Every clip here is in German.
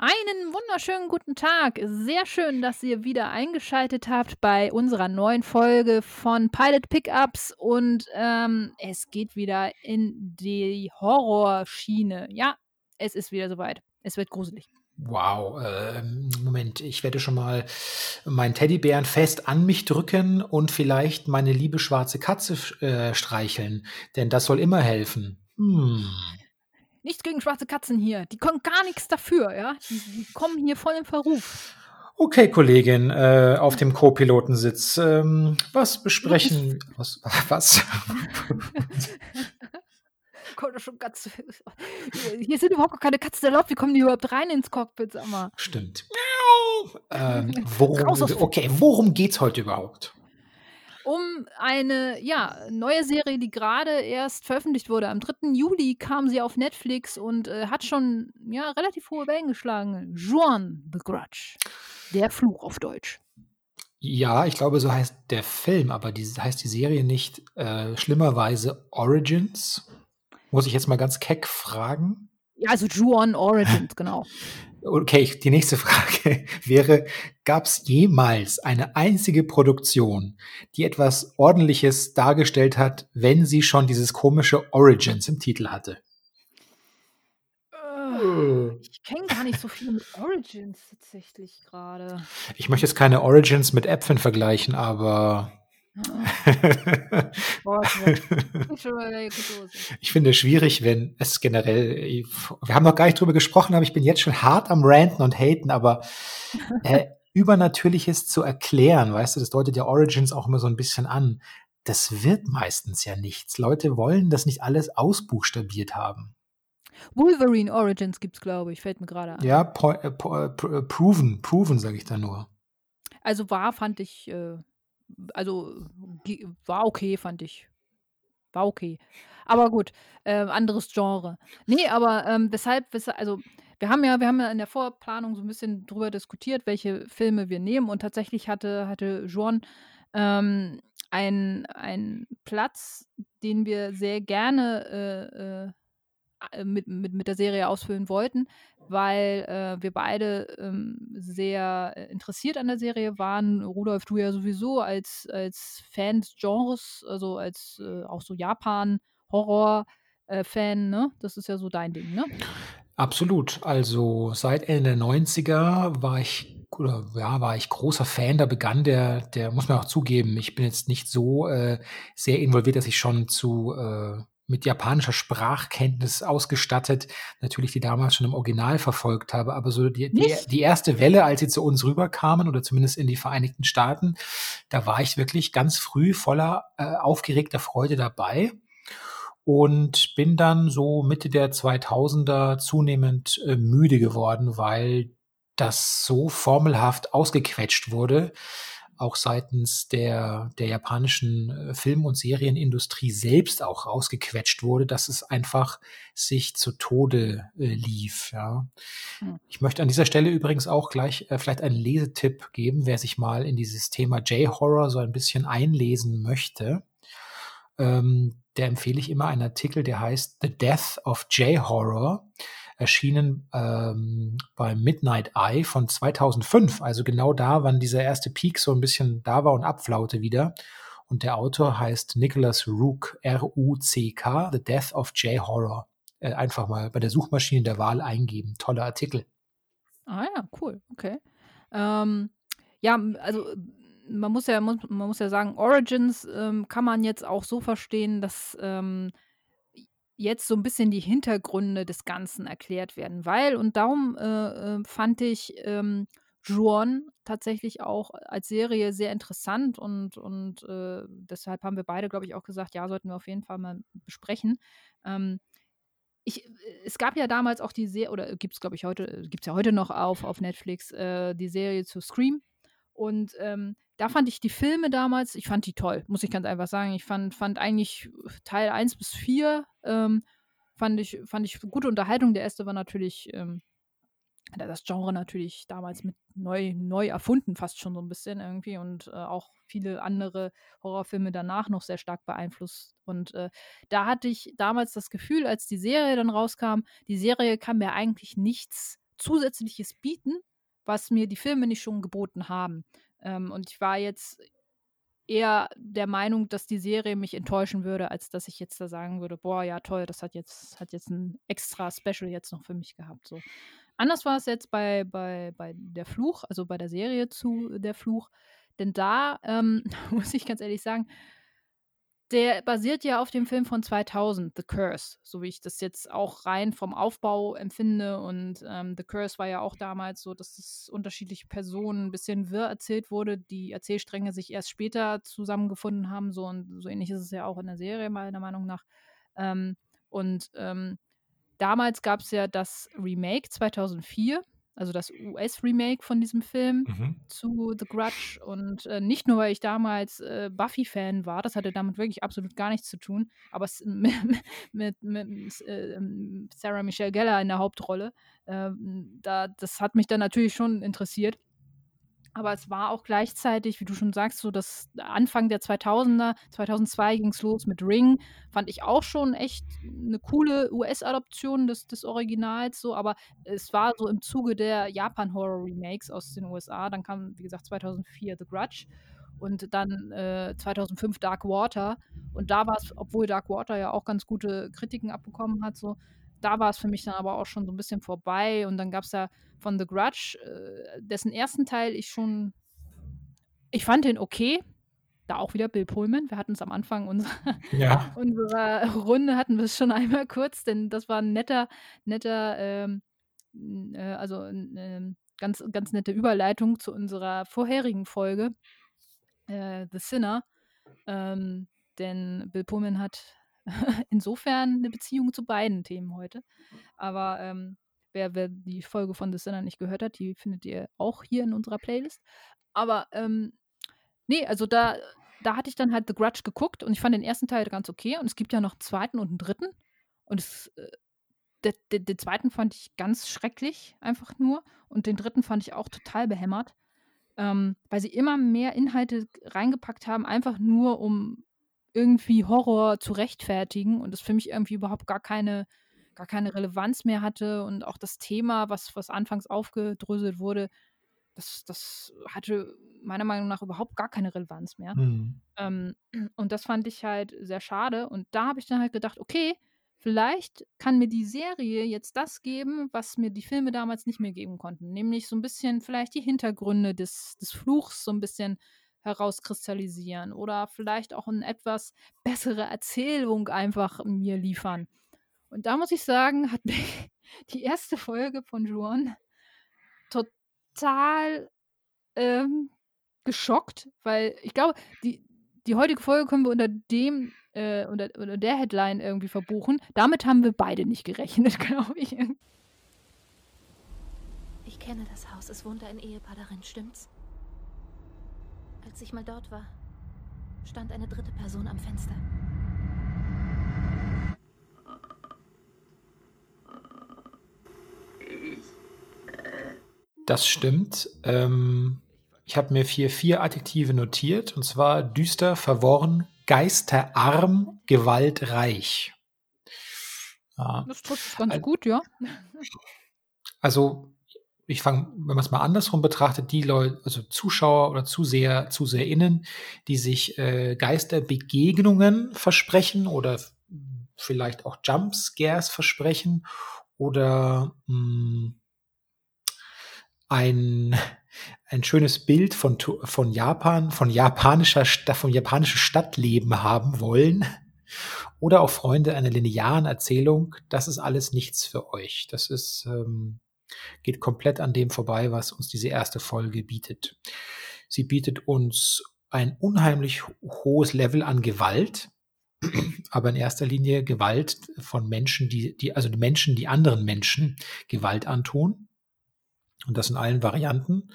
Einen wunderschönen guten Tag. Sehr schön, dass ihr wieder eingeschaltet habt bei unserer neuen Folge von Pilot Pickups und ähm, es geht wieder in die Horrorschiene. Ja, es ist wieder soweit. Es wird gruselig. Wow, äh, Moment, ich werde schon mal meinen Teddybären fest an mich drücken und vielleicht meine liebe schwarze Katze äh, streicheln, denn das soll immer helfen. Hm. Nichts gegen schwarze Katzen hier. Die können gar nichts dafür, ja. Die, die kommen hier voll im Verruf. Okay, Kollegin, äh, auf dem Co-Pilotensitz. Ähm, was besprechen? Was? was? Hier sind überhaupt keine Katzen erlaubt. Wie kommen die überhaupt rein ins Cockpit, sag mal? Stimmt. Ähm, worum, okay, worum geht's heute überhaupt? Um eine ja, neue Serie, die gerade erst veröffentlicht wurde. Am 3. Juli kam sie auf Netflix und äh, hat schon ja, relativ hohe Wellen geschlagen. Juan the Grudge. Der Fluch auf Deutsch. Ja, ich glaube, so heißt der Film, aber die, heißt die Serie nicht äh, schlimmerweise Origins? Muss ich jetzt mal ganz keck fragen? Ja, also Juan Origins, genau. Okay, die nächste Frage wäre, gab es jemals eine einzige Produktion, die etwas Ordentliches dargestellt hat, wenn sie schon dieses komische Origins im Titel hatte? Äh, ich kenne gar nicht so viel mit Origins tatsächlich gerade. Ich möchte jetzt keine Origins mit Äpfeln vergleichen, aber ich finde es schwierig, wenn es generell, wir haben noch gar nicht drüber gesprochen, aber ich bin jetzt schon hart am Ranten und Haten, aber äh, Übernatürliches zu erklären, weißt du, das deutet ja Origins auch immer so ein bisschen an. Das wird meistens ja nichts. Leute wollen das nicht alles ausbuchstabiert haben. Wolverine Origins gibt es, glaube ich, fällt mir gerade an. Ja, po, äh, po, äh, proven, proven, sage ich da nur. Also war, fand ich, äh, also war okay, fand ich. War okay. Aber gut, äh, anderes Genre. Nee, aber ähm, weshalb, weshalb, also wir haben ja, wir haben ja in der Vorplanung so ein bisschen drüber diskutiert, welche Filme wir nehmen und tatsächlich hatte, hatte Joan ähm, einen Platz, den wir sehr gerne äh, äh, mit, mit, mit der Serie ausfüllen wollten, weil äh, wir beide ähm, sehr äh, interessiert an der Serie waren. Rudolf, du ja sowieso als, als Fan des Genres, also als äh, auch so Japan-Horror-Fan, äh, ne? Das ist ja so dein Ding, ne? Absolut. Also seit Ende der 90er war ich oder ja, war ich großer Fan. Da begann der, der muss man auch zugeben, ich bin jetzt nicht so äh, sehr involviert, dass ich schon zu äh, mit japanischer Sprachkenntnis ausgestattet, natürlich die damals schon im Original verfolgt habe, aber so die, die, die, erste Welle, als sie zu uns rüberkamen oder zumindest in die Vereinigten Staaten, da war ich wirklich ganz früh voller äh, aufgeregter Freude dabei und bin dann so Mitte der 2000er zunehmend äh, müde geworden, weil das so formelhaft ausgequetscht wurde, auch seitens der, der japanischen äh, Film- und Serienindustrie selbst auch rausgequetscht wurde, dass es einfach sich zu Tode äh, lief. Ja. Hm. Ich möchte an dieser Stelle übrigens auch gleich äh, vielleicht einen Lesetipp geben, wer sich mal in dieses Thema J-Horror so ein bisschen einlesen möchte. Ähm, der empfehle ich immer einen Artikel, der heißt The Death of J-Horror erschienen ähm, beim Midnight Eye von 2005, also genau da, wann dieser erste Peak so ein bisschen da war und abflaute wieder. Und der Autor heißt Nicholas Rook, R-U-C-K, The Death of J-Horror. Äh, einfach mal bei der Suchmaschine der Wahl eingeben. Toller Artikel. Ah ja, cool, okay. Ähm, ja, also man muss ja, man muss ja sagen, Origins ähm, kann man jetzt auch so verstehen, dass ähm, jetzt so ein bisschen die Hintergründe des Ganzen erklärt werden, weil und darum, äh, äh, fand ich, ähm, Juon tatsächlich auch als Serie sehr interessant und und, äh, deshalb haben wir beide, glaube ich, auch gesagt: „Ja, sollten wir auf jeden Fall mal besprechen.“ Ähm, ich äh, es gab ja damals auch die Serie oder gibt es, glaube ich, heute gibt es ja heute noch auf auf Netflix, äh, die Serie zu Scream und, ähm, da fand ich die Filme damals ich fand die toll, muss ich ganz einfach sagen. Ich fand fand eigentlich Teil 1 bis 4, ähm, fand ich fand ich gute Unterhaltung. Der erste war natürlich, ähm das Genre natürlich damals mit neu neu erfunden, fast schon so ein bisschen irgendwie und, äh, auch viele andere Horrorfilme danach noch sehr stark beeinflusst. Und, äh, da hatte ich damals das Gefühl, als die Serie dann rauskam die Serie kann mir eigentlich nichts Zusätzliches bieten, was mir die Filme nicht schon geboten haben. Ähm, und ich war jetzt eher der Meinung, dass die Serie mich enttäuschen würde, als dass ich jetzt da sagen würde, boah, ja toll, das hat jetzt, hat jetzt ein extra Special jetzt noch für mich gehabt. So. Anders war es jetzt bei, bei, bei Der Fluch, also bei der Serie zu Der Fluch. Denn da ähm, muss ich ganz ehrlich sagen, der basiert ja auf dem Film von 2000, The Curse, so wie ich das jetzt auch rein vom Aufbau empfinde. Und ähm, The Curse war ja auch damals so, dass es unterschiedliche Personen ein bisschen wirr erzählt wurde, die Erzählstränge sich erst später zusammengefunden haben. So und so ähnlich ist es ja auch in der Serie, meiner Meinung nach. Ähm, und ähm, damals gab es ja das Remake 2004 also das US-Remake von diesem Film mhm. zu The Grudge. Und äh, nicht nur, weil ich damals äh, Buffy-Fan war, das hatte damit wirklich absolut gar nichts zu tun, aber mit, mit, mit äh, Sarah Michelle Geller in der Hauptrolle, ähm, da, das hat mich dann natürlich schon interessiert. Aber es war auch gleichzeitig, wie du schon sagst, so das Anfang der 2000er, 2002 ging es los mit Ring, fand ich auch schon echt eine coole US-Adoption des, des Originals, so, aber es war so im Zuge der Japan-Horror-Remakes aus den USA. Dann kam, wie gesagt, 2004 The Grudge und dann äh, 2005 Dark Water. Und da war es, obwohl Dark Water ja auch ganz gute Kritiken abbekommen hat, so, da war es für mich dann aber auch schon so ein bisschen vorbei. Und dann gab es ja von The Grudge, äh, dessen ersten Teil ich schon, ich fand den okay. Da auch wieder Bill Pullman. Wir hatten es am Anfang unserer, ja. unserer Runde, hatten wir es schon einmal kurz, denn das war ein netter, netter, ähm, äh, also äh, ganz, ganz nette Überleitung zu unserer vorherigen Folge, äh, The Sinner. Ähm, denn Bill Pullman hat insofern eine Beziehung zu beiden Themen heute. Aber ähm, wer, wer die Folge von The Sinner nicht gehört hat, die findet ihr auch hier in unserer Playlist. Aber ähm, nee, also da, da hatte ich dann halt The Grudge geguckt und ich fand den ersten Teil ganz okay. Und es gibt ja noch einen zweiten und einen dritten. Und es, äh, der, den zweiten fand ich ganz schrecklich, einfach nur. Und den dritten fand ich auch total behämmert. Ähm, weil sie immer mehr Inhalte reingepackt haben, einfach nur um irgendwie Horror zu rechtfertigen und das für mich irgendwie überhaupt gar keine, gar keine Relevanz mehr hatte und auch das Thema, was, was anfangs aufgedröselt wurde, das, das hatte meiner Meinung nach überhaupt gar keine Relevanz mehr. Mhm. Ähm, und das fand ich halt sehr schade. Und da habe ich dann halt gedacht, okay, vielleicht kann mir die Serie jetzt das geben, was mir die Filme damals nicht mehr geben konnten. Nämlich so ein bisschen vielleicht die Hintergründe des, des Fluchs, so ein bisschen herauskristallisieren oder vielleicht auch eine etwas bessere Erzählung einfach mir liefern. Und da muss ich sagen, hat mich die erste Folge von Juan total ähm, geschockt, weil ich glaube, die, die heutige Folge können wir unter dem, äh, unter, unter der Headline irgendwie verbuchen. Damit haben wir beide nicht gerechnet, glaube ich. Ich kenne das Haus. Es wohnt ein Ehepaar darin, stimmt's? Als ich mal dort war, stand eine dritte Person am Fenster. Das stimmt. Ähm, ich habe mir vier, vier Adjektive notiert, und zwar düster, verworren, geisterarm, gewaltreich. Ja. Das trifft ganz gut, ja. Also ich fange, wenn man es mal andersrum betrachtet, die Leute, also Zuschauer oder Zuseher, ZuseherInnen, die sich äh, Geisterbegegnungen versprechen oder vielleicht auch Jumpscares versprechen oder mh, hm, ein, ein schönes Bild von, von Japan, von japanischer, vom japanischen Stadtleben haben wollen oder auch Freunde einer linearen Erzählung, das ist alles nichts für euch. Das ist ähm, geht komplett an dem vorbei, was uns diese erste Folge bietet. Sie bietet uns ein unheimlich hohes Level an Gewalt, aber in erster Linie Gewalt von Menschen, die, die, also die Menschen, die anderen Menschen Gewalt antun. Und das in allen Varianten.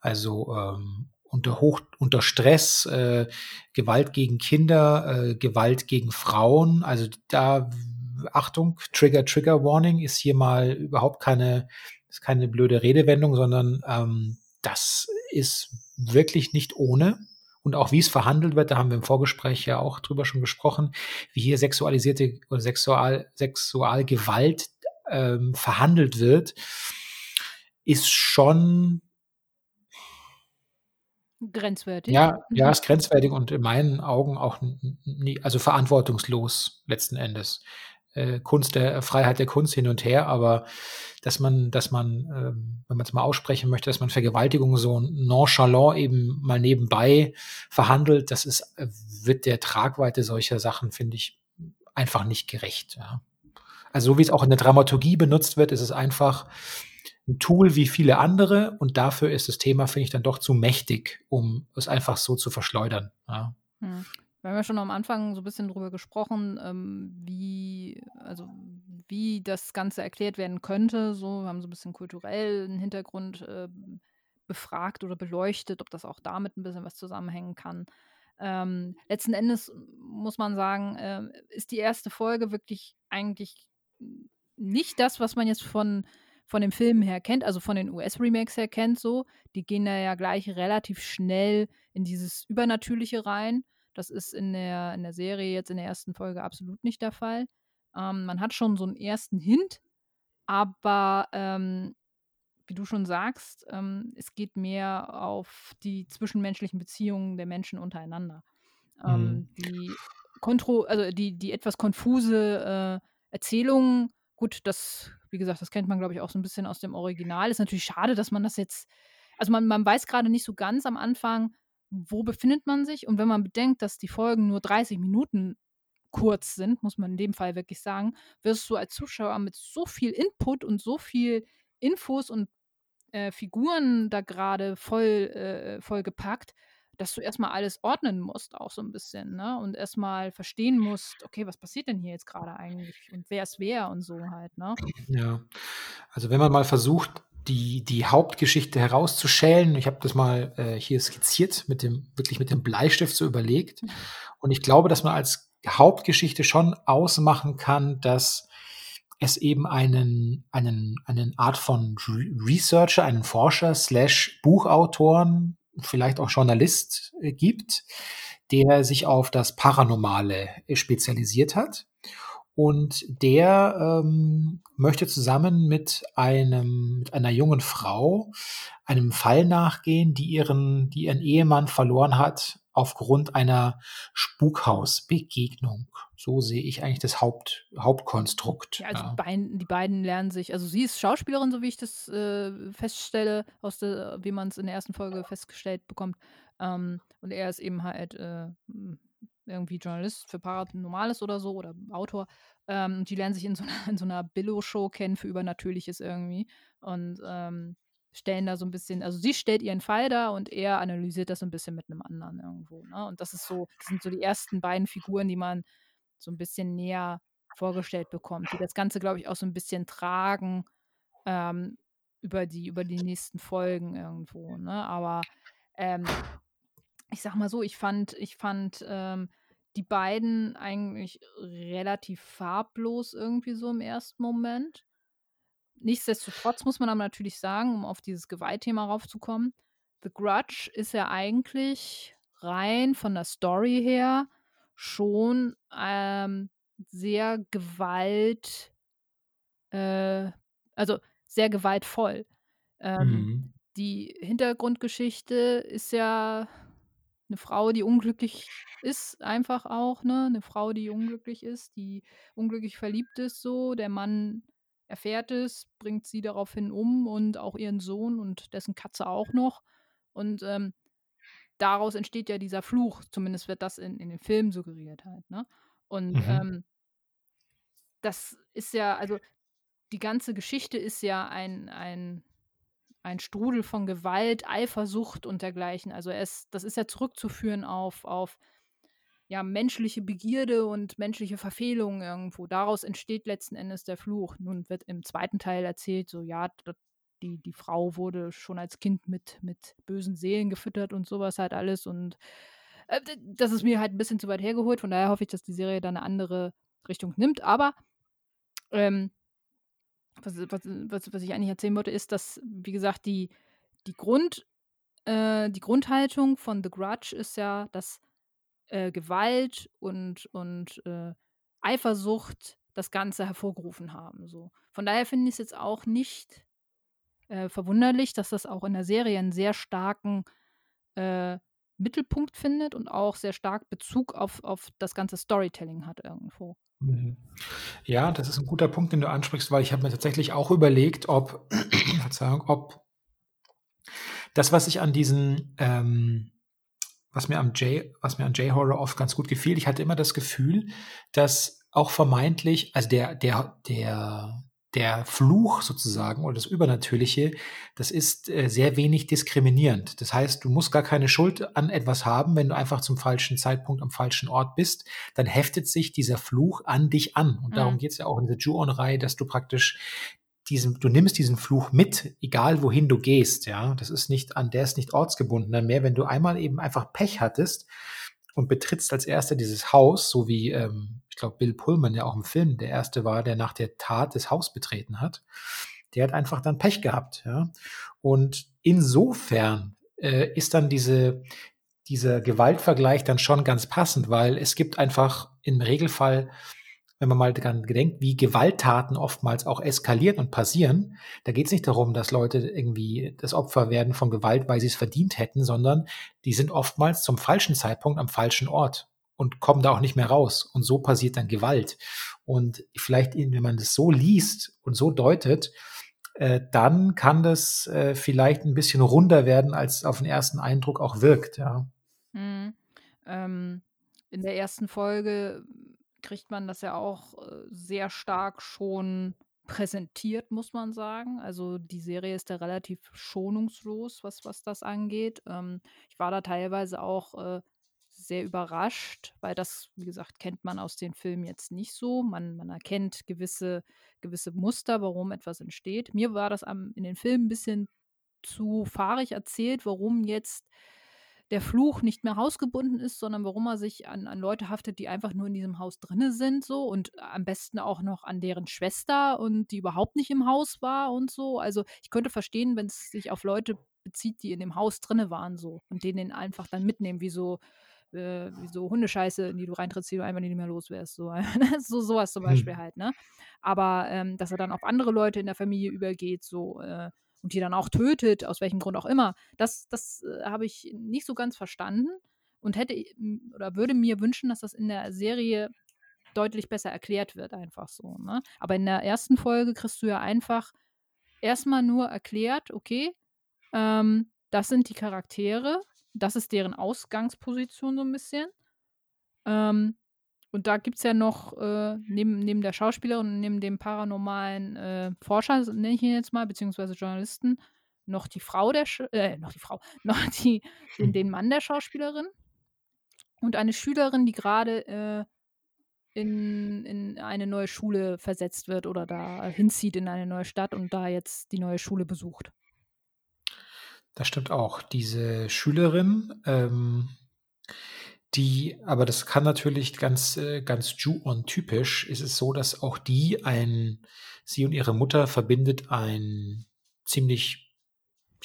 Also ähm, unter Hoch, unter Stress, äh, Gewalt gegen Kinder, äh, Gewalt gegen Frauen. Also da Achtung, Trigger, Trigger Warning ist hier mal überhaupt keine, ist keine blöde Redewendung, sondern ähm, das ist wirklich nicht ohne. Und auch wie es verhandelt wird, da haben wir im Vorgespräch ja auch drüber schon gesprochen, wie hier sexualisierte oder Sexual, Sexualgewalt ähm, verhandelt wird. ist schon Grenzwertig. ja, ja, Mhm. ist grenzwertig und in meinen Augen auch nie also verantwortungslos letzten Endes. Äh, Kunst der Freiheit der Kunst hin und her, aber dass man dass man, ähm, wenn man's mal aussprechen möchte, dass man Vergewaltigung so nonchalant eben mal nebenbei verhandelt, das ist äh, wird der Tragweite solcher Sachen, finde ich, einfach nicht gerecht, ja. Also, so wie es auch in der Dramaturgie benutzt wird, ist es einfach 'n Tool wie viele andere und dafür ist das Thema, finde ich, dann doch zu mächtig, um es einfach so zu verschleudern, ja. Wir haben ja schon am Anfang so 'n bisschen drüber gesprochen, ähm, wie also, wie das Ganze erklärt werden könnte so. Wir haben so 'n bisschen kulturellen Hintergrund, ähm, befragt oder beleuchtet, ob das auch damit 'n bisschen was zusammenhängen kann. Ähm, letzten Endes muss man sagen, ähm, ist die erste Folge wirklich eigentlich nicht das, was man jetzt von von den Filmen her kennt, also von den US-Remakes her kennt so. Die gehen da ja gleich relativ schnell in dieses Übernatürliche rein. Das ist in der in der Serie jetzt in der ersten Folge absolut nicht der Fall. Ähm, man hat schon so 'n ersten Hint, aber, ähm, wie du schon sagst, ähm, es geht mehr auf die zwischenmenschlichen Beziehungen der Menschen untereinander. Mhm. Ähm, die kontro also, die die etwas konfuse, äh, Erzählung, gut, das wie gesagt, das kennt man, glaube ich, auch so 'n bisschen aus dem Original. Ist natürlich schade, dass man das jetzt also, man man weiß grade nicht so ganz am Anfang, wo befindet man sich und wenn man bedenkt, dass die Folgen nur 30 Minuten kurz sind, muss man in dem Fall wirklich sagen, wirst du als Zuschauer mit so viel Input und so viel Infos und, äh, Figuren da grade voll äh, vollgepackt, dass du erst mal alles ordnen musst auch so 'n bisschen, ne, und erst mal verstehen musst: „Okay, was passiert denn hier jetzt grade eigentlich und wer ist wer?“ und so halt, ne? Ja. Also, wenn man mal versucht, die die Hauptgeschichte herauszuschälen ich habe das mal, äh, hier skizziert mit dem wirklich mit dem Bleistift so überlegt. Und ich glaube, dass man als Hauptgeschichte schon ausmachen kann, dass es eben einen einen einen Art von Re Researcher, einen Forscher Slash Buchautoren, vielleicht auch Journalist, äh, gibt, der sich auf das Paranormale, äh, spezialisiert hat. Und der, ähm, möchte zusammen mit einem mit einer jungen Frau einem Fall nachgehen, die ihren die ihren Ehemann verloren hat aufgrund einer Spukhausbegegnung. So sehe ich eigentlich das Haupt Hauptkonstrukt, Ja, also, ja. beiden die beiden lernen sich also, sie ist Schauspielerin, so wie ich das, äh, feststelle aus der wie man's in der ersten Folge festgestellt bekommt. Ähm, und er ist eben halt, äh, irgendwie Journalist für Paranormales oder so oder Autor. Ähm, die lernen sich in so 'ner in so 'ner Billo-Show kennen für Übernatürliches irgendwie und, ähm, stellen da so 'n bisschen also, sie stellt ihren Fall dar und er analysiert das so 'n bisschen mit 'nem anderen irgendwo, ne? Und das ist so das sind so die ersten beiden Figuren, die man so 'n bisschen näher vorgestellt bekommt, die das Ganze, glaube ich, auch so 'n bisschen tragen, ähm, über die über die nächsten Folgen irgendwo, ne? Aber, ähm, ich sage mal so, ich fand ich fand, ähm, die beiden eigentlich relativ farblos irgendwie so im ersten Moment. Nichtsdestotrotz muss man aber natürlich sagen, um auf dieses Gewaltthema raufzukommen, The Grudge ist ja eigentlich rein von der Story her schon, ähm, sehr Gewalt äh, also, sehr gewaltvoll. Ähm, Mhm. die Hintergrundgeschichte ist ja 'ne Frau, die unglücklich ist einfach auch, ne? 'Ne Frau, die unglücklich ist, die unglücklich verliebt ist so. Der Mann erfährt es, bringt sie daraufhin um und auch ihren Sohn und dessen Katze auch noch. Und, ähm, daraus entsteht ja dieser Fluch, zumindest wird das in in den Filmen suggeriert halt, ne? Und, Mhm. ähm das ist ja also, die ganze Geschichte ist ja ein ein ein Strudel von Gewalt, Eifersucht und dergleichen. Also, es das ist ja zurückzuführen auf auf, ja, menschliche Begierde und menschliche Verfehlungen irgendwo. Daraus entsteht letzten Endes der Fluch. Nun wird im 2. Teil erzählt, so, ja, die die Frau wurde schon als Kind mit mit bösen Seelen gefüttert und so was halt alles und, äh, das ist mir halt 'n bisschen zu weit hergeholt. Von daher hoffe ich, dass die Serie da 'ne andere Richtung nimmt. Aber, ähm was was was was ich eigentlich erzählen wollte, ist, dass, wie gesagt, die die Grund äh, die Grundhaltung von The Grudge ist ja, dass, äh, Gewalt und und, äh, Eifersucht das Ganze hervorgerufen haben so. Von daher finde ich's jetzt auch nicht äh, verwunderlich, dass das auch in der Serie einen sehr starken äh, Mittelpunkt findet und auch sehr stark Bezug auf, auf das ganze Storytelling hat irgendwo. Mhm. Ja, das ist ein guter Punkt, den du ansprichst, weil ich habe mir tatsächlich auch überlegt, ob, Verzeihung, ob das, was ich an diesen, ähm, was mir am J, was mir an J-Horror oft ganz gut gefiel, ich hatte immer das Gefühl, dass auch vermeintlich, also der, der, der, der Fluch sozusagen oder das Übernatürliche, das ist äh, sehr wenig diskriminierend. Das heißt, du musst gar keine Schuld an etwas haben, wenn du einfach zum falschen Zeitpunkt am falschen Ort bist, dann heftet sich dieser Fluch an dich an. Und darum mhm. geht es ja auch in dieser Ju-On-Reihe, dass du praktisch diesen, du nimmst diesen Fluch mit, egal wohin du gehst, ja. Das ist nicht, an der ist nicht ortsgebunden mehr. Wenn du einmal eben einfach Pech hattest und betrittst als erster dieses Haus, so wie, ähm, ich glaube, Bill Pullman ja auch im Film der erste war, der nach der Tat das Haus betreten hat, der hat einfach dann Pech gehabt, ja. Und insofern äh, ist dann diese, dieser Gewaltvergleich dann schon ganz passend, weil es gibt einfach im Regelfall wenn man mal daran gedenkt, wie Gewalttaten oftmals auch eskalieren und passieren, da geht es nicht darum, dass Leute irgendwie das Opfer werden von Gewalt, weil sie es verdient hätten, sondern die sind oftmals zum falschen Zeitpunkt am falschen Ort und kommen da auch nicht mehr raus. Und so passiert dann Gewalt. Und vielleicht, wenn man das so liest und so deutet, äh, dann kann das äh, vielleicht ein bisschen runder werden, als auf den ersten Eindruck auch wirkt. Ja. Mhm. Ähm, in der ersten Folge kriegt man das ja auch äh, sehr stark schon präsentiert, muss man sagen. Also die Serie ist da relativ schonungslos, was, was das angeht. Ähm, ich war da teilweise auch äh, sehr überrascht, weil das, wie gesagt, kennt man aus den Filmen jetzt nicht so. Man, man erkennt gewisse, gewisse Muster, warum etwas entsteht. Mir war das am, in den Filmen ein bisschen zu fahrig erzählt, warum jetzt der Fluch nicht mehr hausgebunden ist, sondern warum er sich an, an Leute haftet, die einfach nur in diesem Haus drinne sind, so und am besten auch noch an deren Schwester und die überhaupt nicht im Haus war und so. Also ich könnte verstehen, wenn es sich auf Leute bezieht, die in dem Haus drinne waren, so und denen einfach dann mitnehmen, wie so äh, wie so Hundescheiße, in die du reintrittst, die du einfach nicht mehr los wärst. So, so sowas zum. Beispiel hm. halt, ne? Aber ähm, dass er dann auf andere Leute in der Familie übergeht, so äh, und die dann auch tötet, aus welchem Grund auch immer, das, das äh, habe ich nicht so ganz verstanden und hätte oder würde mir wünschen, dass das in der Serie deutlich besser erklärt wird, einfach so. Ne? Aber in der ersten Folge kriegst du ja einfach erstmal nur erklärt, okay, ähm, das sind die Charaktere, das ist deren Ausgangsposition so ein bisschen. Ähm, und da gibt es ja noch äh, neben, neben der Schauspielerin und neben dem paranormalen äh, Forscher, nenne ich ihn jetzt mal, beziehungsweise Journalisten, noch die Frau der, Sch äh, noch die Frau, noch die, den, den Mann der Schauspielerin und eine Schülerin, die gerade äh, in, in eine neue Schule versetzt wird oder da hinzieht in eine neue Stadt und da jetzt die neue Schule besucht. Das stimmt auch. Diese Schülerin, ähm, die, aber das kann natürlich ganz, äh, ganz Ju-On-typisch, ist es so, dass auch die ein, sie und ihre Mutter verbindet ein ziemlich,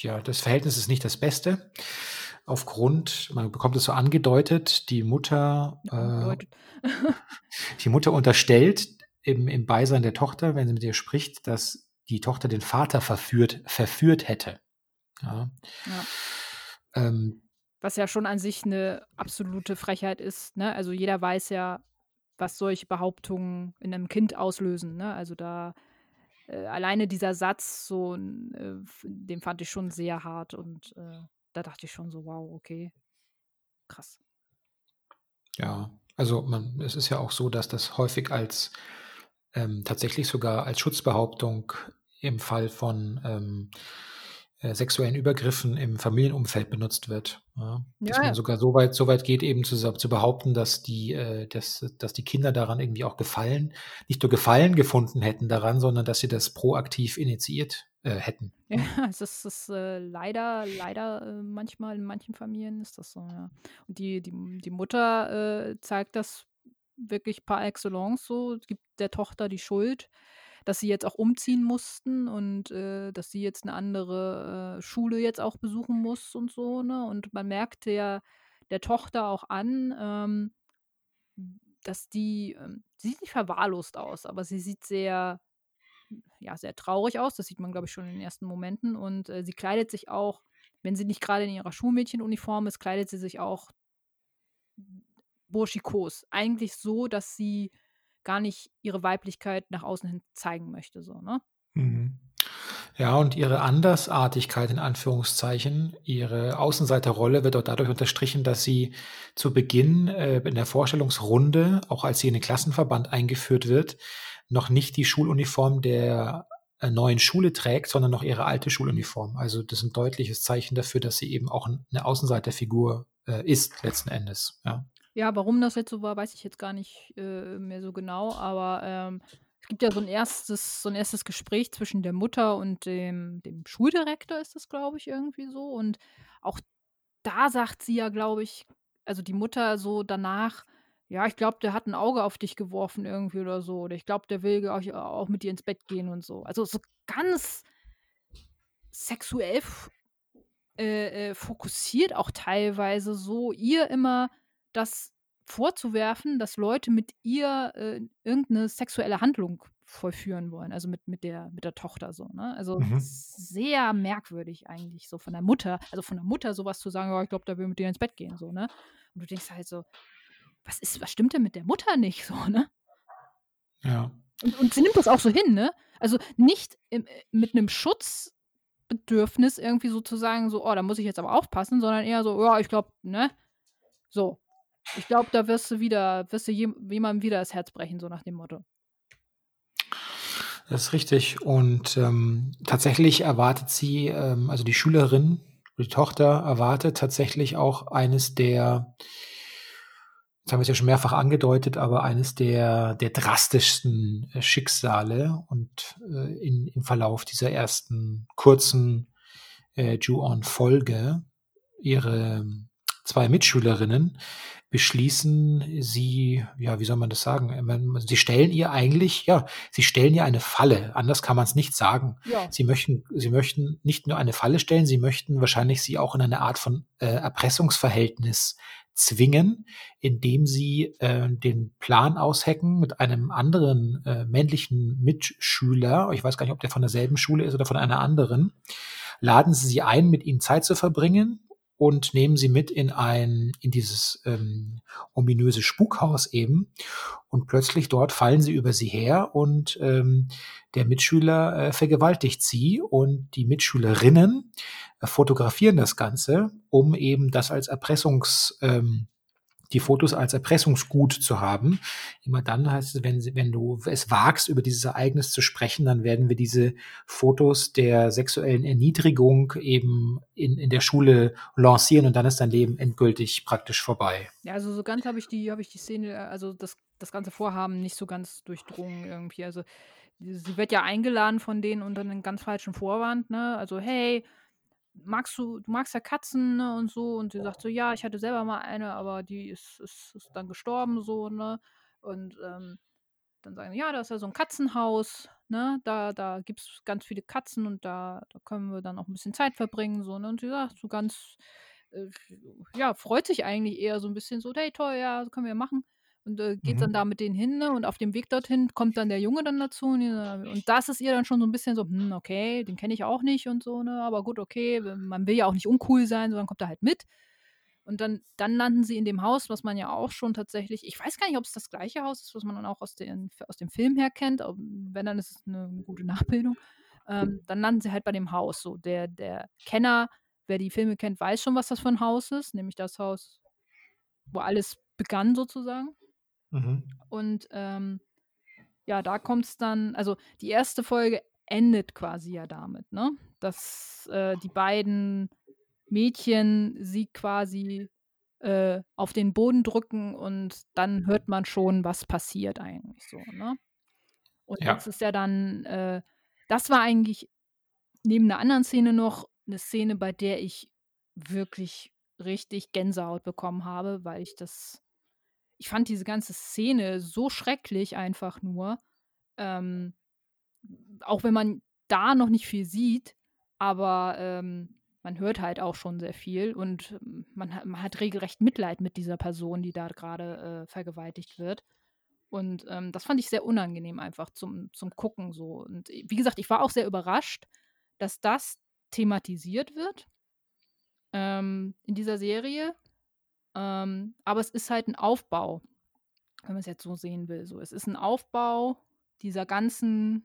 ja, das Verhältnis ist nicht das Beste. Aufgrund, man bekommt es so angedeutet, die Mutter, äh, die Mutter unterstellt im, im Beisein der Tochter, wenn sie mit ihr spricht, dass die Tochter den Vater verführt, verführt hätte. Ja. ja. Ähm, was ja schon an sich eine absolute Frechheit ist. Ne? Also jeder weiß ja, was solche Behauptungen in einem Kind auslösen. Ne? Also da äh, alleine dieser Satz, so, äh, den fand ich schon sehr hart und äh, da dachte ich schon so, wow, okay, krass. Ja, also man, es ist ja auch so, dass das häufig als ähm, tatsächlich sogar als Schutzbehauptung im Fall von ähm, äh, sexuellen Übergriffen im Familienumfeld benutzt wird. Ja? Dass ja, man sogar so weit, so weit geht, eben zu, zu behaupten, dass die, äh, dass, dass die Kinder daran irgendwie auch gefallen, nicht nur Gefallen gefunden hätten daran, sondern dass sie das proaktiv initiiert äh, hätten. Ja, es ist, ist äh, leider, leider äh, manchmal in manchen Familien ist das so, ja. Und die, die, die Mutter zeigt das wirklich par excellence so, gibt der Tochter die Schuld dass sie jetzt auch umziehen mussten und äh, dass sie jetzt eine andere äh, Schule jetzt auch besuchen muss und so, ne? Und man merkte ja der Tochter auch an, ähm, dass die, ähm, sie sieht nicht verwahrlost aus, aber sie sieht sehr ja, sehr traurig aus. Das sieht man, glaube ich, schon in den ersten Momenten. Und äh, sie kleidet sich auch, wenn sie nicht gerade in ihrer Schulmädchenuniform ist, kleidet sie sich auch burschikos. Eigentlich so, dass sie gar nicht ihre Weiblichkeit nach außen hin zeigen möchte, so, ne? Mhm. Ja, und ihre Andersartigkeit in Anführungszeichen, ihre Außenseiterrolle wird auch dadurch unterstrichen, dass sie zu Beginn äh, in der Vorstellungsrunde, auch als sie in den Klassenverband eingeführt wird, noch nicht die Schuluniform der äh, neuen Schule trägt, sondern noch ihre alte Schuluniform. Also das ist ein deutliches Zeichen dafür, dass sie eben auch eine Außenseiterfigur äh, ist, letzten Endes. Ja. Ja, warum das jetzt so war, weiß ich jetzt gar nicht äh, mehr so genau, aber ähm, es gibt ja so ein erstes, so ein erstes Gespräch zwischen der Mutter und dem, dem Schuldirektor, ist das, glaube ich, irgendwie so. Und auch da sagt sie ja, glaube ich, also die Mutter so danach, ja, ich glaube, der hat ein Auge auf dich geworfen irgendwie oder so. Oder ich glaube, der will auch, auch mit dir ins Bett gehen und so. Also so ganz sexuell äh, äh, fokussiert auch teilweise so ihr immer das vorzuwerfen, dass Leute mit ihr äh, irgendeine sexuelle Handlung vollführen wollen, also mit, mit, der, mit der Tochter so. Ne? Also Mhm. sehr merkwürdig eigentlich, so von der Mutter, also von der Mutter sowas zu sagen, ja, ich glaube, der will mit dir ins Bett gehen, so, ne? Und du denkst halt so, was ist, was stimmt denn mit der Mutter nicht, so, ne? Ja. Und, und sie nimmt das auch so hin, ne? Also nicht im, äh, mit einem Schutzbedürfnis irgendwie sozusagen so, oh, da muss ich jetzt aber aufpassen, sondern eher so, ja, ich glaube, ne? So. Ich glaube, da wirst du wieder, wirst du jem- jemandem wieder das Herz brechen, so nach dem Motto. Das ist richtig. Und ähm, tatsächlich erwartet sie, ähm, also die Schülerin, die Tochter erwartet tatsächlich auch eines der, jetzt haben wir es ja schon mehrfach angedeutet, aber eines der, der drastischsten Schicksale und äh, in, im Verlauf dieser ersten kurzen äh, Ju-On-Folge ihre zwei Mitschülerinnen beschließen sie, ja, wie soll man das sagen? Äh, Sie stellen ihr eigentlich, ja, sie stellen ihr eine Falle. Anders kann man es nicht sagen. Ja. Sie möchten, sie möchten nicht nur eine Falle stellen, sie möchten wahrscheinlich sie auch in eine Art von äh, Erpressungsverhältnis zwingen, indem sie äh, den Plan aushecken mit einem anderen äh, männlichen Mitschüler. Ich weiß gar nicht, ob der von derselben Schule ist oder von einer anderen. Laden sie sie ein, mit ihnen Zeit zu verbringen und nehmen sie mit in ein, in dieses ähm, ominöse Spukhaus eben. Und plötzlich dort fallen sie über sie her und ähm, der Mitschüler äh, vergewaltigt sie und die Mitschülerinnen äh, fotografieren das Ganze, um eben das als Erpressungs, ähm, die Fotos als Erpressungsgut zu haben. Immer dann heißt es, wenn, wenn du es wagst, über dieses Ereignis zu sprechen, dann werden wir diese Fotos der sexuellen Erniedrigung eben in, in der Schule lancieren und dann ist dein Leben endgültig praktisch vorbei. Ja, also so ganz habe ich die, habe ich die Szene, also das, das ganze Vorhaben nicht so ganz durchdrungen irgendwie. Also sie wird ja eingeladen von denen unter einem ganz falschen Vorwand, ne? Also, hey, magst du, du magst ja Katzen, ne? Und so. Und sie sagt so, ja, ich hatte selber mal eine, aber die ist, ist, ist dann gestorben, so, ne? Und ähm, dann sagen, sie, ja, da ist ja so ein Katzenhaus, ne? Da, da gibt es ganz viele Katzen und da, da können wir dann auch ein bisschen Zeit verbringen, so, ne? Und sie sagt so ganz, äh, ja, freut sich eigentlich eher so ein bisschen so, hey, toll, ja, das können wir machen. Und äh, geht dann Mhm. da mit denen hin, ne? Und auf dem Weg dorthin kommt dann der Junge dann dazu. Und, äh, und das ist ihr dann schon so ein bisschen so, hm, okay, den kenne ich auch nicht und so, ne? Aber gut, okay, man will ja auch nicht uncool sein, sondern kommt er halt mit. Und dann, dann landen sie in dem Haus, was man ja auch schon tatsächlich, ich weiß gar nicht, ob es das gleiche Haus ist, was man dann auch aus, den, aus dem Film her kennt. Wenn, dann ist es eine gute Nachbildung. Ähm, dann landen sie halt bei dem Haus. So, der, der Kenner, wer die Filme kennt, weiß schon, was das für ein Haus ist, nämlich das Haus, wo alles begann sozusagen. Mhm. Und ähm, ja, da kommt es dann, also die erste Folge endet quasi ja damit, ne? Dass äh, die beiden Mädchen sie quasi äh, auf den Boden drücken und dann hört man schon, was passiert eigentlich so, ne? Und Ja. das ist ja dann, äh, das war eigentlich neben einer anderen Szene noch eine Szene, bei der ich wirklich richtig Gänsehaut bekommen habe, weil ich das ich fand diese ganze Szene so schrecklich einfach nur. Ähm, auch wenn man da noch nicht viel sieht, aber ähm, man hört halt auch schon sehr viel und ähm, man, hat- man hat regelrecht Mitleid mit dieser Person, die da gerade äh, vergewaltigt wird. Und ähm, das fand ich sehr unangenehm einfach zum, zum Gucken so. Und wie gesagt, ich war auch sehr überrascht, dass das thematisiert wird ähm, in dieser Serie. Ähm, aber es ist halt ein Aufbau, wenn man es jetzt so sehen will. So, es ist ein Aufbau dieser ganzen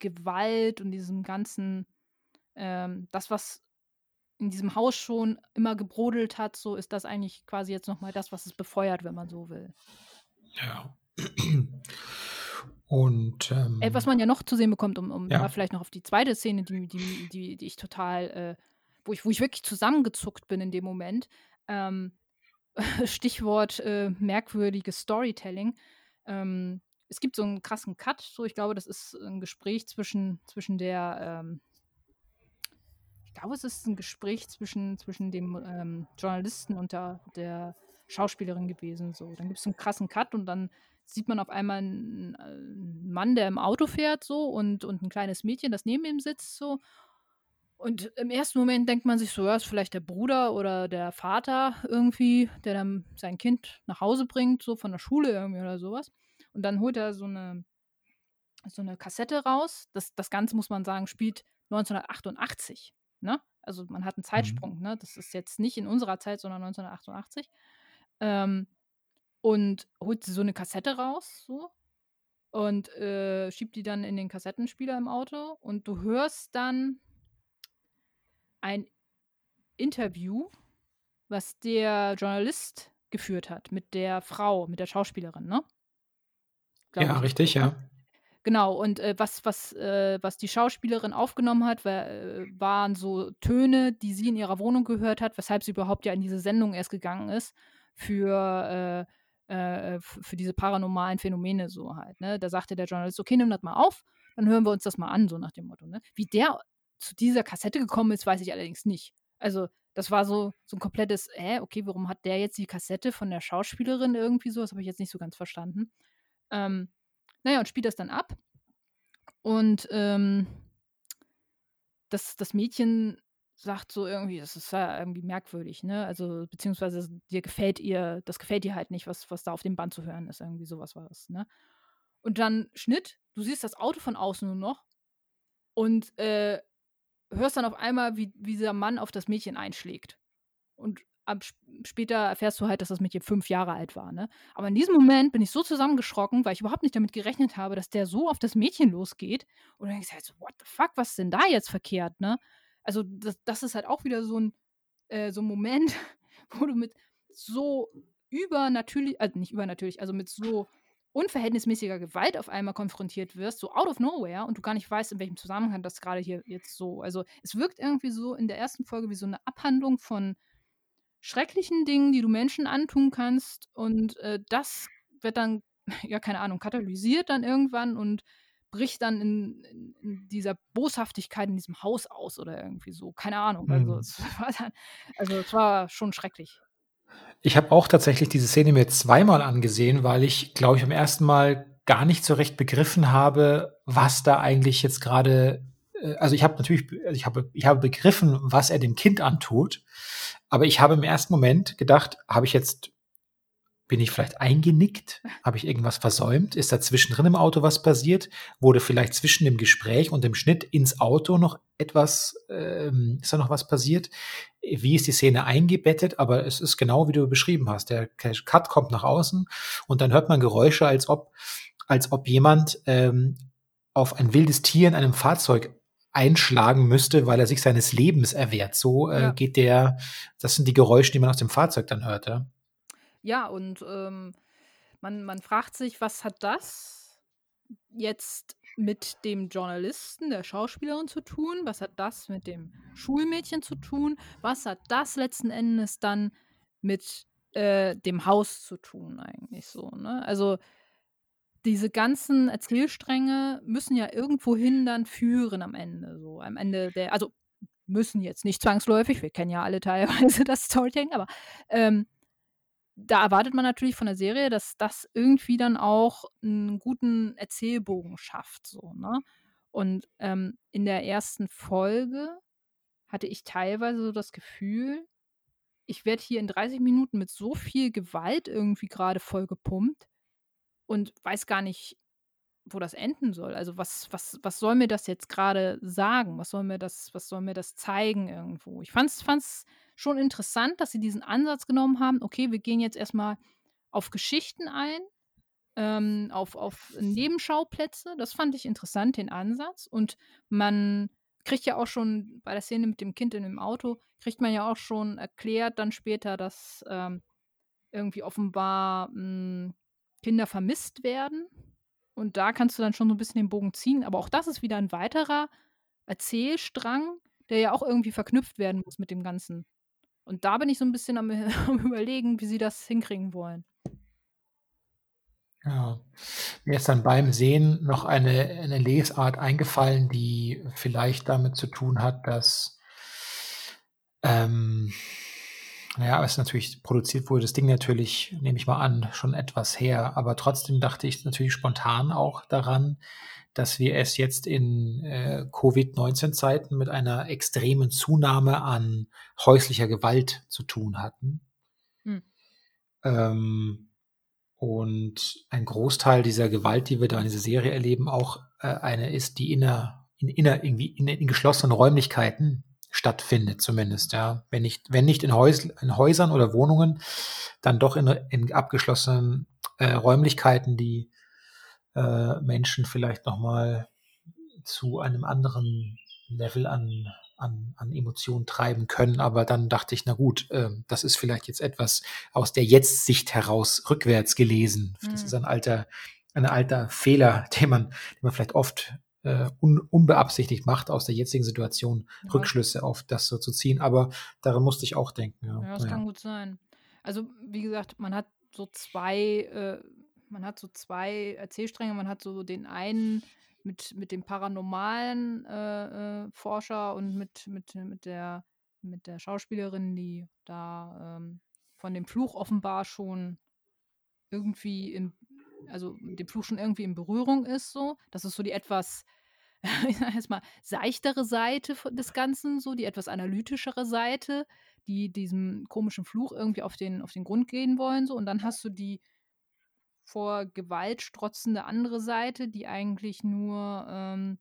Gewalt und diesem ganzen, ähm, das, was in diesem Haus schon immer gebrodelt hat, so ist das eigentlich quasi jetzt nochmal das, was es befeuert, wenn man so will. Ja. Und ähm, äh, was man ja noch zu sehen bekommt, um, um ja. vielleicht noch auf die zweite Szene, die, die, die, die ich total, äh, wo, ich, wo ich wirklich zusammengezuckt bin in dem Moment. Ähm, Stichwort äh, merkwürdiges Storytelling. Ähm, es gibt so einen krassen Cut, so ich glaube, das ist ein Gespräch zwischen, zwischen der, ähm, ich glaube, es ist ein Gespräch zwischen, zwischen dem ähm, Journalisten und der, der Schauspielerin gewesen. So. Dann gibt es einen krassen Cut und dann sieht man auf einmal einen, äh, einen, Mann, der im Auto fährt, so und, und ein kleines Mädchen, das neben ihm sitzt, so. Und im ersten Moment denkt man sich so, ja, ist vielleicht der Bruder oder der Vater irgendwie, der dann sein Kind nach Hause bringt, so von der Schule irgendwie oder sowas. Und dann holt er so eine, so eine Kassette raus. Das, das Ganze, muss man sagen, spielt 1988. Ne? Also man hat einen mhm. Zeitsprung. Mhm. Ne? Das ist jetzt nicht in unserer Zeit, sondern 1988. Ähm, und holt so eine Kassette raus, so. Und äh, schiebt die dann in den Kassettenspieler im Auto. Und du hörst dann ein Interview, was der Journalist geführt hat mit der Frau, mit der Schauspielerin, ne? ja, ich. richtig, ja. Genau, und äh, was, was, äh, was die Schauspielerin aufgenommen hat, war, äh, waren so Töne, die sie in ihrer Wohnung gehört hat, weshalb sie überhaupt ja in diese Sendung erst gegangen ist für, äh, äh, für diese paranormalen Phänomene so halt. Ne? Da sagte der Journalist, okay, nimm das mal auf, dann hören wir uns das mal an, so nach dem Motto. Ne? Wie der zu dieser Kassette gekommen ist, weiß ich allerdings nicht. Also das war so, so ein komplettes, hä, okay, warum hat der jetzt die Kassette von der Schauspielerin irgendwie so? Das habe ich jetzt nicht so ganz verstanden. Ähm, naja, und spielt das dann ab. Und ähm, das, das Mädchen sagt so irgendwie, das ist ja irgendwie merkwürdig, ne? Also, beziehungsweise dir gefällt ihr, das gefällt dir halt nicht, was, was da auf dem Band zu hören ist. Irgendwie sowas war es, ne? Und dann Schnitt, du siehst das Auto von außen nur noch und äh, hörst dann auf einmal, wie, wie dieser Mann auf das Mädchen einschlägt. Und ab, später erfährst du halt, dass das Mädchen fünf Jahre alt war. Ne? Aber in diesem Moment bin ich so zusammengeschrocken, weil ich überhaupt nicht damit gerechnet habe, dass der so auf das Mädchen losgeht. Und dann denkst du halt so, what the fuck, was ist denn da jetzt verkehrt, ne? Also, das, das ist halt auch wieder so ein, äh, so ein Moment, wo du mit so übernatürlich, also nicht übernatürlich, also mit so unverhältnismäßiger Gewalt auf einmal konfrontiert wirst, so out of nowhere, und du gar nicht weißt, in welchem Zusammenhang das gerade hier jetzt so. Also es wirkt irgendwie so in der ersten Folge wie so eine Abhandlung von schrecklichen Dingen, die du Menschen antun kannst. Und äh, das wird dann, ja, keine Ahnung, katalysiert dann irgendwann und bricht dann in, in, dieser Boshaftigkeit in diesem Haus aus oder irgendwie so. Keine Ahnung. Also, mhm. es war dann, also es war schon schrecklich. Ich habe auch tatsächlich diese Szene mir zweimal angesehen, weil ich, glaube ich, beim ersten Mal gar nicht so recht begriffen habe, was da eigentlich jetzt gerade. Äh, also ich habe natürlich, also ich habe, ich habe begriffen, was er dem Kind antut, aber ich habe im ersten Moment gedacht, habe ich jetzt, bin ich vielleicht eingenickt? Habe ich irgendwas versäumt? Ist da zwischendrin im Auto was passiert? Wurde vielleicht zwischen dem Gespräch und dem Schnitt ins Auto noch etwas, ähm, ist da noch was passiert? Wie ist die Szene eingebettet? Aber es ist genau wie du beschrieben hast. Der Cut kommt nach außen und dann hört man Geräusche, als ob, als ob jemand ähm, auf ein wildes Tier in einem Fahrzeug einschlagen müsste, weil er sich seines Lebens erwehrt. So äh, ja. geht der, das sind die Geräusche, die man aus dem Fahrzeug dann hört. Ja, ja und ähm, man, man fragt sich, was hat das jetzt mit dem Journalisten, der Schauspielerin zu tun? Was hat das mit dem Schulmädchen zu tun? Was hat das letzten Endes dann mit äh, dem Haus zu tun eigentlich so? Ne? Also diese ganzen Erzählstränge müssen ja irgendwohin dann führen am Ende. So am Ende der, also müssen jetzt nicht zwangsläufig, wir kennen ja alle teilweise das Storytelling, aber ähm, da erwartet man natürlich von der Serie, dass das irgendwie dann auch einen guten Erzählbogen schafft. So, ne? Und ähm, in der ersten Folge hatte ich teilweise so das Gefühl, ich werde hier in 30 Minuten mit so viel Gewalt irgendwie gerade voll gepumpt, und weiß gar nicht, wo das enden soll. Also was, was, was soll mir das jetzt gerade sagen? Was soll mir das, was soll mir das zeigen irgendwo? Ich fand es schon interessant, dass sie diesen Ansatz genommen haben, okay, wir gehen jetzt erstmal auf Geschichten ein, ähm, auf, auf Nebenschauplätze. Das fand ich interessant, den Ansatz. Und man kriegt ja auch schon bei der Szene mit dem Kind in dem Auto, kriegt man ja auch schon erklärt dann später, dass ähm, irgendwie offenbar mh, hm, Kinder vermisst werden und da kannst du dann schon so ein bisschen den Bogen ziehen. Aber auch das ist wieder ein weiterer Erzählstrang, der ja auch irgendwie verknüpft werden muss mit dem Ganzen. Und da bin ich so ein bisschen am, am Überlegen, wie sie das hinkriegen wollen. Ja. Mir ist dann beim Sehen noch eine, eine Lesart eingefallen, die vielleicht damit zu tun hat, dass ähm, naja, es natürlich produziert wurde das Ding natürlich, nehme ich mal an, schon etwas her. Aber trotzdem dachte ich natürlich spontan auch daran, dass wir es jetzt in äh, Covid-19-Zeiten mit einer extremen Zunahme an häuslicher Gewalt zu tun hatten. Hm. Ähm, und ein Großteil dieser Gewalt, die wir da in dieser Serie erleben, auch äh, eine ist, die inner, in, inner, irgendwie in, in geschlossenen Räumlichkeiten stattfindet, zumindest, ja. Wenn nicht, wenn nicht in, Häus in Häusern oder Wohnungen, dann doch in, in abgeschlossenen äh, Räumlichkeiten, die äh, Menschen vielleicht nochmal zu einem anderen Level an, an, an Emotionen treiben können. Aber dann dachte ich, na gut, äh, das ist vielleicht jetzt etwas aus der Jetzt-Sicht heraus rückwärts gelesen. Mhm. Das ist ein alter, ein alter Fehler, den man, den man vielleicht oft äh, un, unbeabsichtigt macht, aus der jetzigen Situation ja. Rückschlüsse auf das so zu ziehen. Aber daran musste ich auch denken. Ja, ja das naja. kann gut sein. Also, wie gesagt, man hat so zwei, äh, man hat so zwei Erzählstränge. Man hat so den einen mit, mit dem paranormalen äh, äh, Forscher und mit, mit, mit, der, mit der Schauspielerin, die da ähm, von dem Fluch offenbar schon irgendwie im, also mit dem Fluch schon irgendwie in Berührung ist, so. Das ist so die etwas ich sage jetzt mal, seichtere Seite des Ganzen, so die etwas analytischere Seite, die diesem komischen Fluch irgendwie auf den, auf den Grund gehen wollen. So. Und dann hast du die vor Gewalt strotzende andere Seite, die eigentlich nur ähm,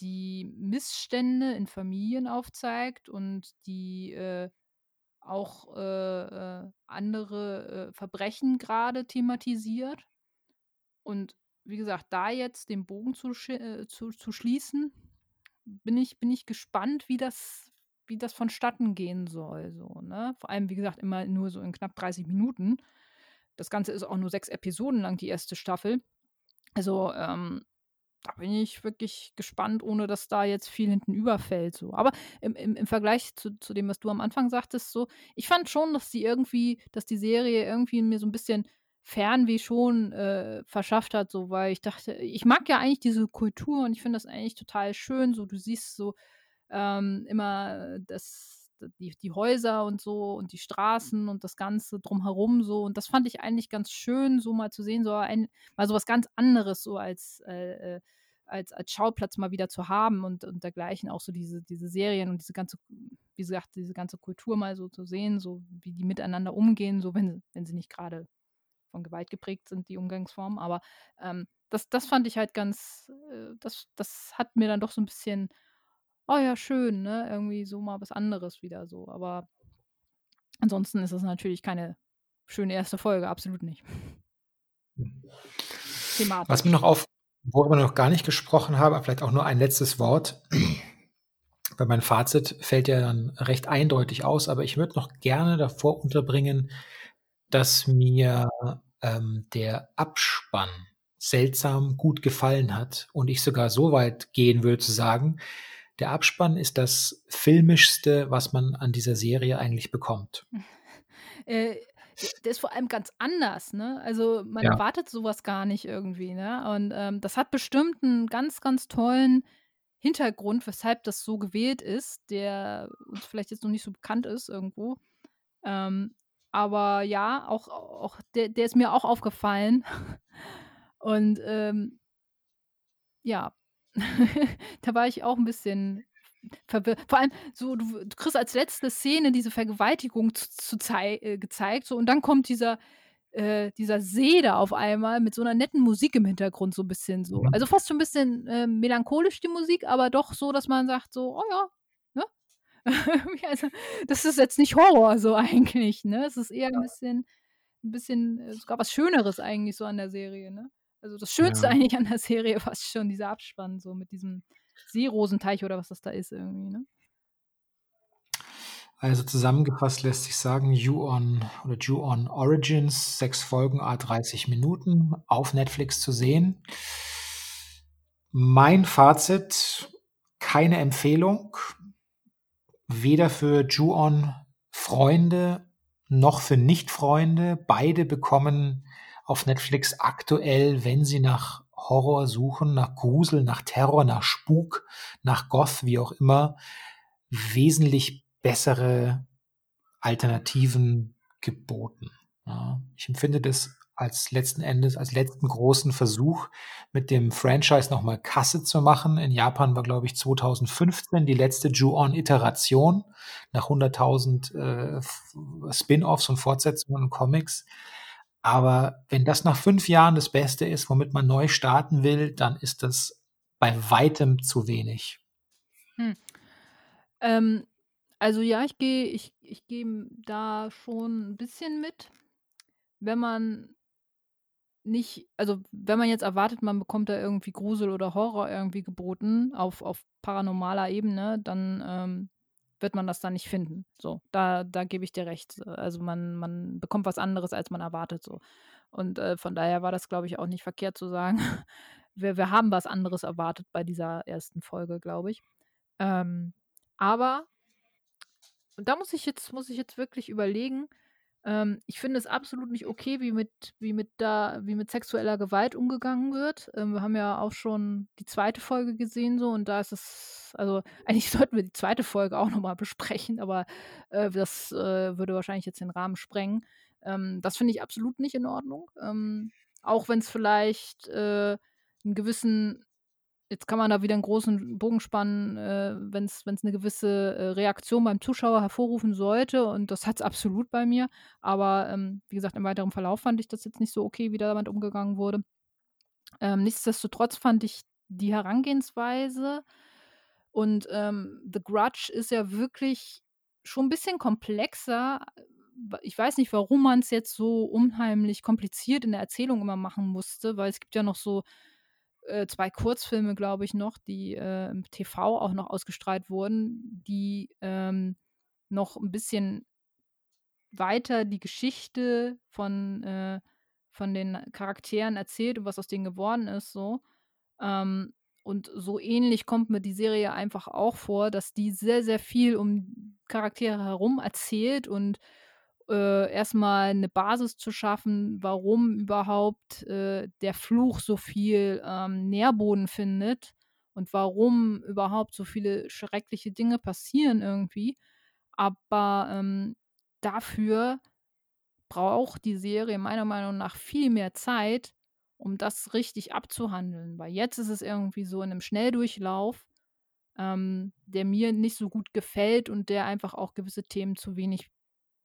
die Missstände in Familien aufzeigt und die äh, auch äh, äh, andere äh, Verbrechen gerade thematisiert. Und wie gesagt, da jetzt den Bogen zu, äh, zu, zu schließen, bin ich, bin ich gespannt, wie das, wie das vonstatten gehen soll. So, ne? Vor allem, wie gesagt, immer nur so in knapp 30 Minuten. Das Ganze ist auch nur sechs Episoden lang, die erste Staffel. Also, ähm, da bin ich wirklich gespannt, ohne dass da jetzt viel hinten überfällt. So. Aber im, im, im Vergleich zu, zu dem, was du am Anfang sagtest, so, ich fand schon, dass die irgendwie, dass die Serie irgendwie mir so ein bisschen Fernweh schon äh, verschafft hat, so, weil ich dachte, ich mag ja eigentlich diese Kultur und ich finde das eigentlich total schön. So, du siehst so ähm, immer das, die, die Häuser und so und die Straßen und das Ganze drumherum so. Und das fand ich eigentlich ganz schön, so mal zu sehen, so ein, mal so was ganz anderes, so als, äh, äh, als, als Schauplatz mal wieder zu haben und, und dergleichen auch so diese, diese Serien und diese ganze, wie gesagt, diese ganze Kultur mal so zu sehen, so wie die miteinander umgehen, so wenn, wenn sie nicht gerade von Gewalt geprägt sind, die Umgangsformen. Aber ähm, das, das fand ich halt ganz, äh, das, das hat mir dann doch so ein bisschen, oh ja, schön, ne? Irgendwie so mal was anderes wieder so. Aber ansonsten ist es natürlich keine schöne erste Folge, absolut nicht. Thematisch. Was mir noch auf, worüber wir noch gar nicht gesprochen haben, vielleicht auch nur ein letztes Wort. Weil mein Fazit fällt ja dann recht eindeutig aus, aber ich würde noch gerne davor unterbringen, dass mir ähm, der Abspann seltsam gut gefallen hat und ich sogar so weit gehen würde zu sagen, der Abspann ist das filmischste, was man an dieser Serie eigentlich bekommt. Äh, der ist vor allem ganz anders, ne? Also man ja. erwartet sowas gar nicht irgendwie, ne? Und ähm, das hat bestimmt einen ganz, ganz tollen Hintergrund, weshalb das so gewählt ist, der uns vielleicht jetzt noch nicht so bekannt ist irgendwo. Ähm, aber ja, auch, auch der, der ist mir auch aufgefallen. Und ähm, ja, da war ich auch ein bisschen verwirrt. Vor allem, so, du, du kriegst als letzte Szene diese Vergewaltigung zu, zu zei äh, gezeigt, so, und dann kommt dieser äh, dieser See da auf einmal mit so einer netten Musik im Hintergrund so ein bisschen so. Mhm. Also fast schon ein bisschen äh, melancholisch die Musik, aber doch so, dass man sagt so, oh ja, ne? also, das ist jetzt nicht Horror so eigentlich, ne? Es ist eher ein bisschen, ein bisschen äh, sogar was Schöneres eigentlich so an der Serie, ne? Also das Schönste Ja. eigentlich an der Serie fast schon dieser Abspann so mit diesem Seerosenteich oder was das da ist irgendwie, ne? Also zusammengefasst lässt sich sagen, You-On oder Ju-On Origins, sechs Folgen, a 30 Minuten, auf Netflix zu sehen. Mein Fazit, keine Empfehlung, weder für Ju-On Freunde noch für Nicht-Freunde. Beide bekommen auf Netflix aktuell, wenn sie nach Horror suchen, nach Grusel, nach Terror, nach Spuk, nach Goth, wie auch immer, wesentlich bessere Alternativen geboten. Ja, ich empfinde das als letzten Endes, als letzten großen Versuch, mit dem Franchise nochmal Kasse zu machen. In Japan war, glaube ich, 2015 die letzte Ju-On-Iteration nach 100.000 äh, Spin-offs und Fortsetzungen und Comics. Aber wenn das nach fünf Jahren das Beste ist, womit man neu starten will, dann ist das bei weitem zu wenig. Ähm, also ja, ich gehe ich, ich gehe da schon ein bisschen mit, wenn man nicht, also wenn man jetzt erwartet, man bekommt da irgendwie Grusel oder Horror irgendwie geboten auf, auf paranormaler Ebene, dann ähm, wird man das da nicht finden. So, da, da gebe ich dir recht. Also man, man bekommt was anderes, als man erwartet. So. Und äh, von daher war das, glaube ich, auch nicht verkehrt zu sagen. wir, wir haben was anderes erwartet bei dieser ersten Folge, glaube ich. Ähm, aber da muss ich jetzt, muss ich jetzt wirklich überlegen. Ähm, ich finde es absolut nicht okay, wie mit, wie mit da, wie mit sexueller Gewalt umgegangen wird. Ähm, wir haben ja auch schon die zweite Folge gesehen, so, und da ist es, also eigentlich sollten wir die zweite Folge auch nochmal besprechen, aber äh, das äh, würde wahrscheinlich jetzt den Rahmen sprengen. Ähm, das finde ich absolut nicht in Ordnung. Ähm, auch wenn es vielleicht äh, einen gewissen Jetzt kann man da wieder einen großen Bogen spannen, äh, wenn es eine gewisse äh, Reaktion beim Zuschauer hervorrufen sollte. Und das hat es absolut bei mir. Aber ähm, wie gesagt, im weiteren Verlauf fand ich das jetzt nicht so okay, wie damit umgegangen wurde. Ähm, nichtsdestotrotz fand ich die Herangehensweise und ähm, The Grudge ist ja wirklich schon ein bisschen komplexer. Ich weiß nicht, warum man es jetzt so unheimlich kompliziert in der Erzählung immer machen musste, weil es gibt ja noch so äh, zwei Kurzfilme, glaube ich, noch, die äh, im TV auch noch ausgestrahlt wurden, die ähm, noch ein bisschen weiter die Geschichte von, äh, von den Charakteren erzählt und was aus denen geworden ist, so. Ähm, und so ähnlich kommt mir die Serie einfach auch vor, dass die sehr, sehr viel um Charaktere herum erzählt und äh, erstmal eine Basis zu schaffen, warum überhaupt äh, der Fluch so viel ähm, Nährboden findet und warum überhaupt so viele schreckliche Dinge passieren irgendwie. Aber ähm, dafür braucht die Serie meiner Meinung nach viel mehr Zeit, um das richtig abzuhandeln. Weil jetzt ist es irgendwie so in einem Schnelldurchlauf, ähm, der mir nicht so gut gefällt und der einfach auch gewisse Themen zu wenig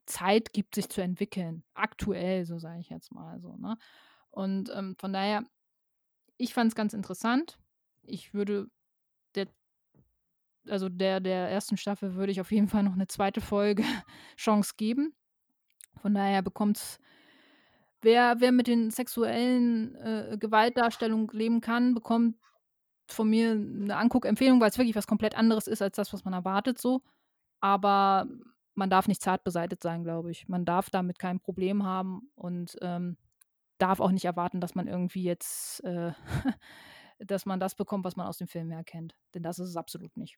Zeit gibt, sich zu entwickeln. Aktuell, so sage ich jetzt mal so. Ne? Und ähm, von daher, ich fand es ganz interessant. Ich würde der, also der, der ersten Staffel würde ich auf jeden Fall noch eine zweite Folge Chance geben. Von daher bekommt es, wer, wer mit den sexuellen äh, Gewaltdarstellungen leben kann, bekommt von mir eine Anguckempfehlung, weil es wirklich was komplett anderes ist als das, was man erwartet so. Aber man darf nicht zart beseitigt sein, glaube ich. Man darf damit kein Problem haben und ähm, darf auch nicht erwarten, dass man irgendwie jetzt, äh, dass man das bekommt, was man aus dem Film her kennt. Denn das ist es absolut nicht.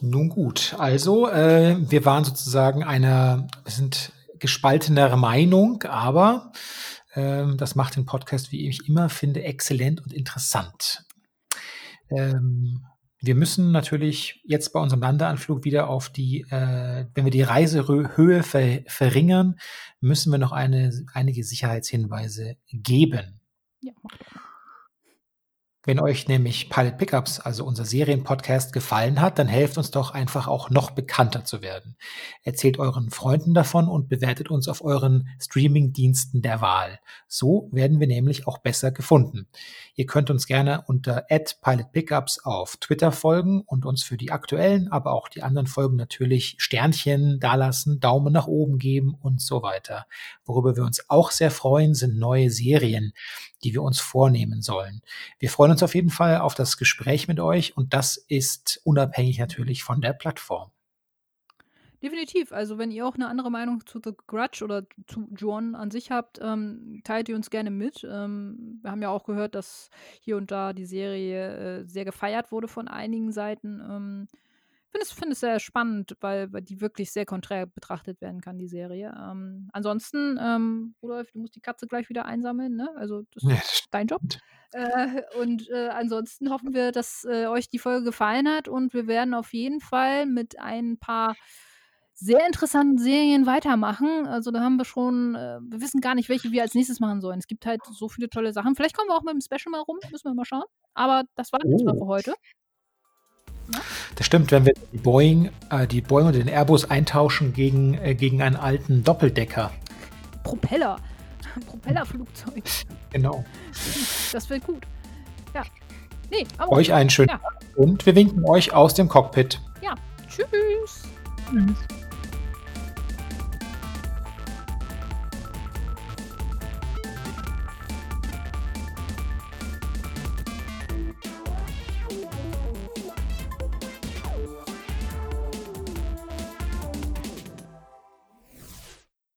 Nun gut, also äh, wir waren sozusagen einer, wir sind gespaltener Meinung, aber ähm, das macht den Podcast, wie ich immer finde, exzellent und interessant. Ähm, wir müssen natürlich jetzt bei unserem Landeanflug wieder auf die, äh, wenn wir die Reisehöhe ver verringern, müssen wir noch eine, einige Sicherheitshinweise geben. Ja, mal. Wenn euch nämlich Pilot Pickups, also unser Serienpodcast, gefallen hat, dann helft uns doch einfach auch noch bekannter zu werden. Erzählt euren Freunden davon und bewertet uns auf euren Streaming-Diensten der Wahl. So werden wir nämlich auch besser gefunden. Ihr könnt uns gerne unter @pilotpickups auf Twitter folgen und uns für die aktuellen, aber auch die anderen Folgen natürlich Sternchen dalassen, Daumen nach oben geben und so weiter. Worüber wir uns auch sehr freuen, sind neue Serien die wir uns vornehmen sollen. Wir freuen uns auf jeden Fall auf das Gespräch mit euch und das ist unabhängig natürlich von der Plattform. Definitiv. Also, wenn ihr auch eine andere Meinung zu The Grudge oder zu John an sich habt, ähm, teilt ihr uns gerne mit. Ähm, wir haben ja auch gehört, dass hier und da die Serie äh, sehr gefeiert wurde von einigen Seiten. Ähm, finde es, find sehr spannend, weil, weil die wirklich sehr konträr betrachtet werden kann, die Serie. Ähm, ansonsten, ähm, Rudolf, du musst die Katze gleich wieder einsammeln, ne? Also das Ja, ist dein Job. Äh, und äh, ansonsten hoffen wir, dass äh, euch die Folge gefallen hat und wir werden auf jeden Fall mit ein paar sehr interessanten Serien weitermachen. Also da haben wir schon, äh, wir wissen gar nicht, welche wir als nächstes machen sollen. Es gibt halt so viele tolle Sachen. Vielleicht kommen wir auch mit dem Special mal rum, müssen wir mal schauen. Aber das war jetzt mal Oh. für heute. Das stimmt, wenn wir die Boeing, äh, die Boeing und den Airbus eintauschen gegen, äh, gegen einen alten Doppeldecker. Propeller. Propellerflugzeug. Genau. Das wird gut. Ja. Nee, aber Euch einen schönen Ja. Tag und wir winken euch aus dem Cockpit. ja. Tschüss. Tschüss.